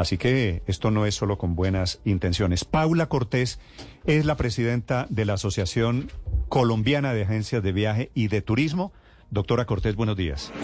Así que esto no es solo con buenas intenciones. Paula Cortés es la presidenta de la Asociación Colombiana de Agencias de Viaje y de Turismo. Doctora Cortés, buenos días.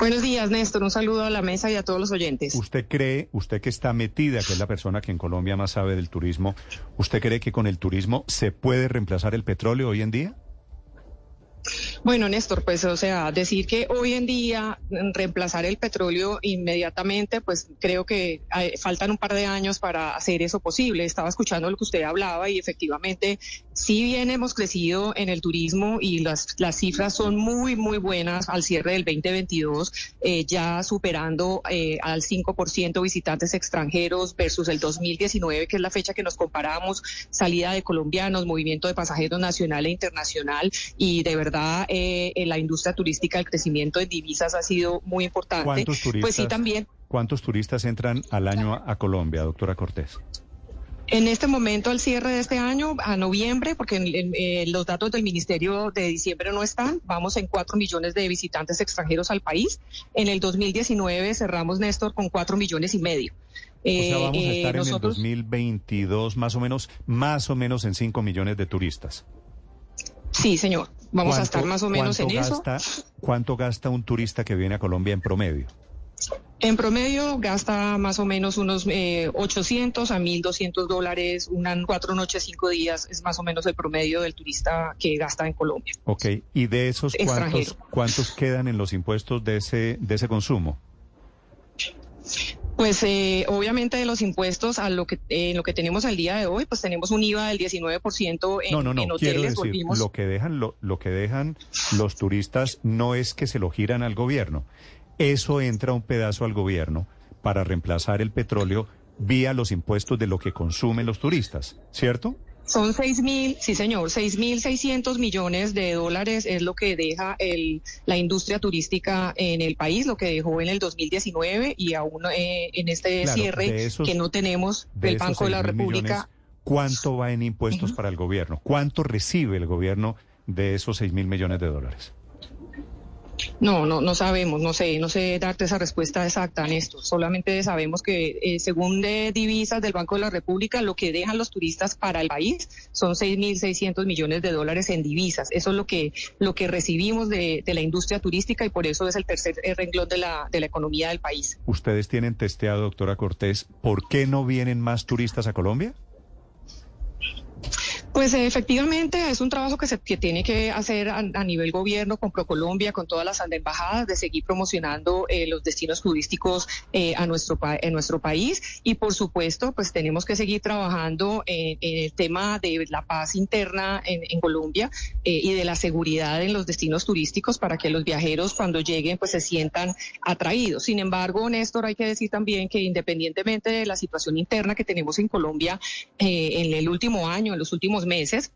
Buenos días, Néstor. Un saludo a la mesa y a todos los oyentes. ¿Usted cree, usted que está metida, que es la persona que en Colombia más sabe del turismo, ¿usted cree que con el turismo se puede reemplazar el petróleo hoy en día? Bueno, Néstor, pues o sea, decir que hoy en día mm, reemplazar el petróleo inmediatamente, pues creo que faltan un par de años para hacer eso posible. Estaba escuchando lo que usted hablaba y efectivamente, si bien hemos crecido en el turismo y las, las cifras son muy, muy buenas al cierre del 2022, eh, ya superando eh, al 5% visitantes extranjeros versus el 2019, que es la fecha que nos comparamos, salida de colombianos, movimiento de pasajeros nacional e internacional y de verdad eh, en la industria turística el crecimiento de divisas ha sido muy importante. ¿Cuántos turistas, pues sí, también. ¿Cuántos turistas entran al año a, Colombia, doctora Cortés? En este momento, al cierre de este año, a noviembre, porque eh, los datos del Ministerio de diciembre no están, vamos en cuatro millones de visitantes extranjeros al país. En el 2019 cerramos, Néstor, con cuatro millones y medio. o sea, vamos a eh, estar en el 2022 más o menos, más o menos en cinco millones de turistas. Sí, señor. Vamos a estar más o menos en eso. ¿Cuánto gasta un turista que viene a Colombia en promedio? En promedio gasta más o menos unos 800 eh, a 1.200 dólares, unas cuatro noches, cinco días, es más o menos el promedio del turista que gasta en Colombia. Ok, ¿y de esos cuántos, cuántos quedan en los impuestos de ese, de ese consumo? Pues eh, obviamente de los impuestos a lo que eh, lo que tenemos al día de hoy, pues tenemos un IVA del 19% en, no, no, no, en hoteles. Quiero decir, lo que dejan lo, lo que dejan los turistas no es que se lo giran al gobierno. Eso entra un pedazo al gobierno para reemplazar el petróleo vía los impuestos de lo que consumen los turistas, ¿cierto? Son seis mil, sí señor, seis mil seiscientos millones de dólares es lo que deja el, la industria turística en el país, lo que dejó en el 2019 y aún eh, en este cierre que no tenemos del Banco de la República. ¿Cuánto va en impuestos para el gobierno? ¿Cuánto recibe el gobierno de esos seis mil millones de dólares? No, no, no sabemos, no sé, no sé darte esa respuesta exacta, Néstor. Solamente sabemos que eh, según de divisas del Banco de la República, lo que dejan los turistas para el país son 6.600 millones de dólares en divisas. Eso es lo que, lo que recibimos de, de la industria turística y por eso es el tercer renglón de la, de la economía del país. Ustedes tienen testeado, doctora Cortés, ¿por qué no vienen más turistas a Colombia? Pues efectivamente es un trabajo que se tiene que hacer a, nivel gobierno con ProColombia, con todas las embajadas, de seguir promocionando eh, los destinos turísticos eh, a nuestro en nuestro país y por supuesto pues tenemos que seguir trabajando en, el tema de la paz interna en, Colombia eh, y de la seguridad en los destinos turísticos para que los viajeros cuando lleguen pues se sientan atraídos. Sin embargo, Néstor, hay que decir también que independientemente de la situación interna que tenemos en Colombia en el último año, en los últimos meses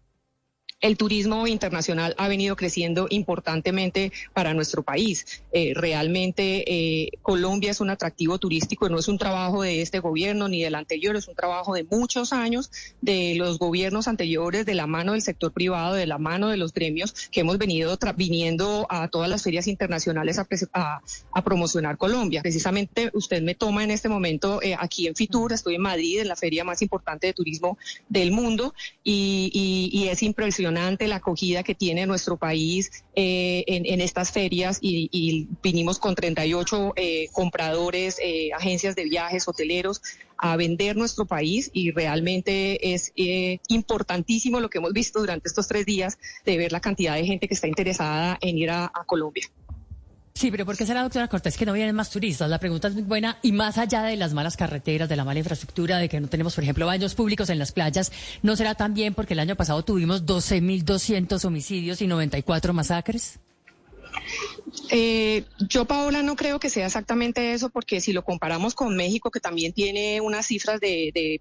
el turismo internacional ha venido creciendo importantemente para nuestro país. Eh, realmente eh, Colombia es un atractivo turístico, no es un trabajo de este gobierno ni del anterior, es un trabajo de muchos años de los gobiernos anteriores, de la mano del sector privado, de la mano de los gremios que hemos venido viniendo a todas las ferias internacionales a, promocionar Colombia. Precisamente usted me toma en este momento eh, aquí en Fitur, estoy en Madrid, en la feria más importante de turismo del mundo y, es impresionante la acogida que tiene nuestro país eh, en, estas ferias y, vinimos con 38 eh, compradores, eh, agencias de viajes, hoteleros a vender nuestro país y realmente es importantísimo lo que hemos visto durante estos tres días de ver la cantidad de gente que está interesada en ir a Colombia. Sí, pero ¿por qué será, doctora Cortés, que no vienen más turistas? La pregunta es muy buena y más allá de las malas carreteras, de la mala infraestructura, de que no tenemos, por ejemplo, baños públicos en las playas, ¿no será también porque el año pasado tuvimos 12.200 homicidios y 94 masacres? Eh, yo, Paola, no creo que sea exactamente eso, porque si lo comparamos con México, que también tiene unas cifras de,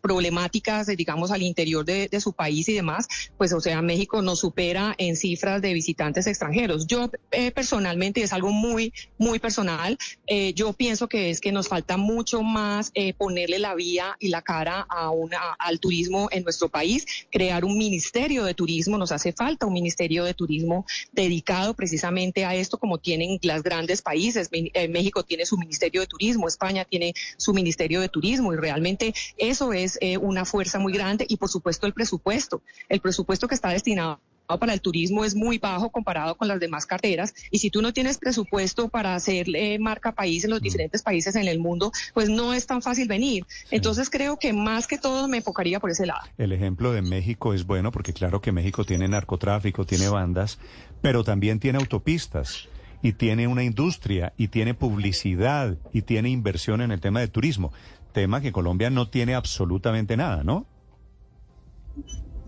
problemáticas, digamos, al interior de, su país y demás, pues, o sea, México nos supera en cifras de visitantes extranjeros. Yo, eh, personalmente, es algo muy, muy personal, eh, yo pienso que es que nos falta mucho más ponerle la vía y la cara a una, al turismo en nuestro país, crear un ministerio de turismo, nos hace falta un ministerio de turismo dedicado precisamente a esto como tienen las grandes países. Eh, México tiene su Ministerio de Turismo, España tiene su Ministerio de Turismo y realmente eso es eh, una fuerza muy grande y por supuesto el presupuesto. El presupuesto que está destinado para el turismo es muy bajo comparado con las demás carteras y si tú no tienes presupuesto para hacer eh, marca país en los mm. diferentes países en el mundo, pues no es tan fácil venir. Entonces creo que más que todo me enfocaría por ese lado. El ejemplo de México es bueno porque claro que México tiene narcotráfico, tiene bandas, pero también tiene autopistas y tiene una industria y tiene publicidad y tiene inversión en el tema de turismo, tema que Colombia no tiene absolutamente nada, ¿no?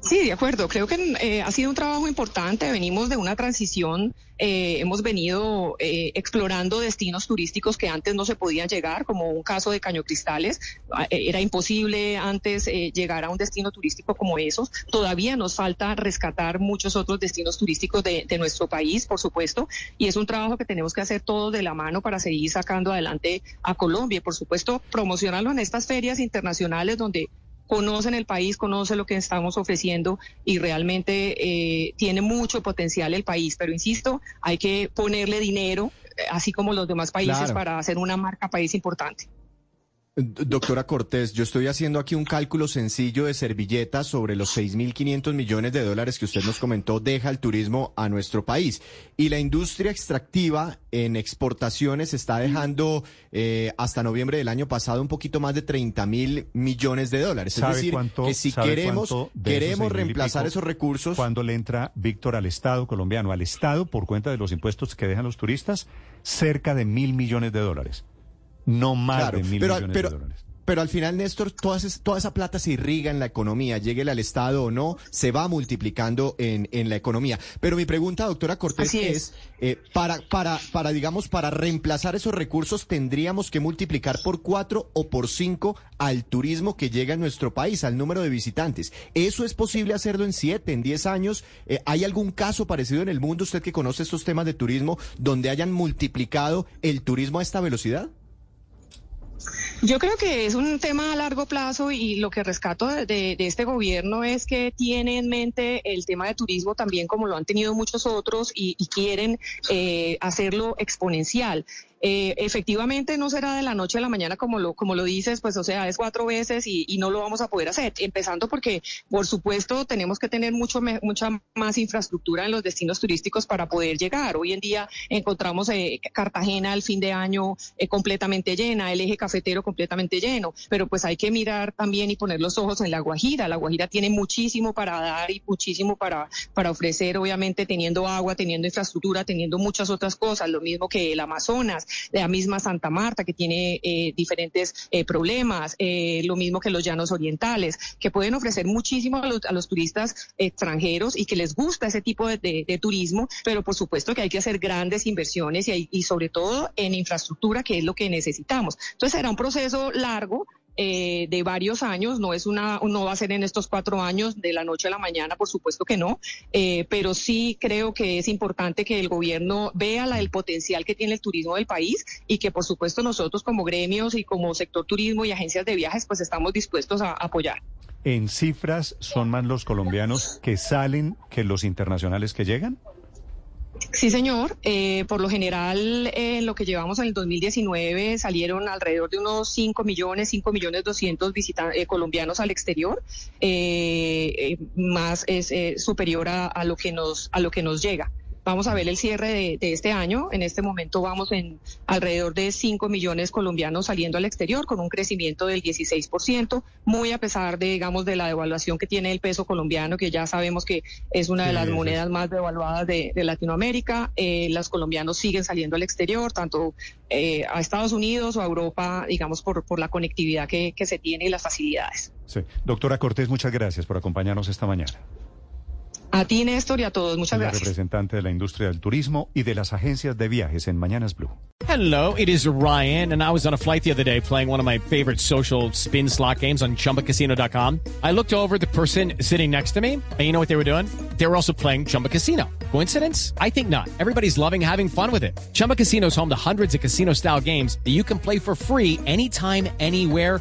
Sí, de acuerdo. Creo que eh, ha sido un trabajo importante. Venimos de una transición. Eh, hemos venido eh, explorando destinos turísticos que antes no se podían llegar, como un caso de Caño Cristales. Ah, era imposible antes llegar a un destino turístico como esos. Todavía nos falta rescatar muchos otros destinos turísticos de, de nuestro país, por supuesto. Y es un trabajo que tenemos que hacer todos de la mano para seguir sacando adelante a Colombia. Por supuesto, promocionarlo en estas ferias internacionales donde conocen el país, conocen lo que estamos ofreciendo y realmente eh, tiene mucho potencial el país. Pero insisto, hay que ponerle dinero, eh, así como los demás países, para hacer una marca país importante. Doctora Cortés, yo estoy haciendo aquí un cálculo sencillo de servilletas sobre los 6.500 millones de dólares que usted nos comentó deja el turismo a nuestro país. Y la industria extractiva en exportaciones está dejando eh, hasta noviembre del año pasado un poquito más de 30 mil millones de dólares. Es decir, que si queremos, queremos reemplazar esos recursos. Cuando le entra Víctor al Estado colombiano, al Estado por cuenta de los impuestos que dejan los turistas, cerca de mil millones de dólares no más de mil millones de dólares. Pero al final, Néstor, toda, toda esa plata se irriga en la economía, llegue al Estado o no, se va multiplicando en, en la economía. Pero mi pregunta, doctora Cortés, es, eh, para, para, para, digamos, para reemplazar esos recursos, tendríamos que multiplicar por cuatro o por cinco al turismo que llega a nuestro país, al número de visitantes. ¿Eso es posible hacerlo en siete, en diez años? Eh, ¿Hay algún caso parecido en el mundo, usted que conoce estos temas de turismo, donde hayan multiplicado el turismo a esta velocidad? Yo creo que es un tema a largo plazo y lo que rescato de, este gobierno es que tiene en mente el tema de turismo también como lo han tenido muchos otros y, quieren eh, hacerlo exponencial. Eh, efectivamente no será de la noche a la mañana como lo, como lo dices, pues o sea, es cuatro veces y, no lo vamos a poder hacer. Empezando porque, por supuesto, tenemos que tener mucho mucha más infraestructura en los destinos turísticos para poder llegar. Hoy en día encontramos eh, Cartagena al fin de año eh, completamente llena, el eje cafetero completamente lleno, pero pues hay que mirar también y poner los ojos en la Guajira. La Guajira tiene muchísimo para dar y muchísimo para, para ofrecer, obviamente teniendo agua, teniendo infraestructura, teniendo muchas otras cosas, lo mismo que el Amazonas la misma Santa Marta, que tiene eh, diferentes eh, problemas, eh, lo mismo que los llanos orientales, que pueden ofrecer muchísimo a los, turistas extranjeros y que les gusta ese tipo de, turismo, pero por supuesto que hay que hacer grandes inversiones y, y sobre todo en infraestructura, que es lo que necesitamos. Entonces será un proceso largo, eh, de varios años, no es una, no va a ser en estos cuatro años de la noche a la mañana, por supuesto que no, eh, pero sí creo que es importante que el gobierno vea la, el potencial que tiene el turismo del país y que por supuesto nosotros como gremios y como sector turismo y agencias de viajes pues estamos dispuestos a apoyar. ¿En cifras son más los colombianos que salen que los internacionales que llegan? Sí, señor. Eh, por lo general, en lo que llevamos en el 2019 salieron alrededor de unos 5 millones, 5 millones 200 visitantes colombianos al exterior. Eh, eh, más es superior a, a, lo que nos a lo que nos llega. Vamos a ver el cierre de, este año. En este momento vamos en alrededor de 5 millones colombianos saliendo al exterior con un crecimiento del 16%, muy a pesar de, digamos, de la devaluación que tiene el peso colombiano, que ya sabemos que es una de las monedas más devaluadas de, Latinoamérica. Eh, los colombianos siguen saliendo al exterior, tanto eh, a Estados Unidos o a Europa, digamos, por, por la conectividad que, que se tiene y las facilidades. Sí. Doctora Cortés, muchas gracias por acompañarnos esta mañana. A ti, Néstor, y a todos. Muchas gracias. representante de la industria del turismo y de las agencias de viajes en Mañanas Blue. Hello, it is Ryan, and I was on a flight the other day playing one of my favorite social spin slot games on chumbacasino.com. I looked over at the person sitting next to me, and you know what they were doing? They were also playing Chumba Casino. Coincidence? I think not. Everybody's loving having fun with it. Chumba Casino is home to hundreds of casino style games that you can play for free anytime, anywhere,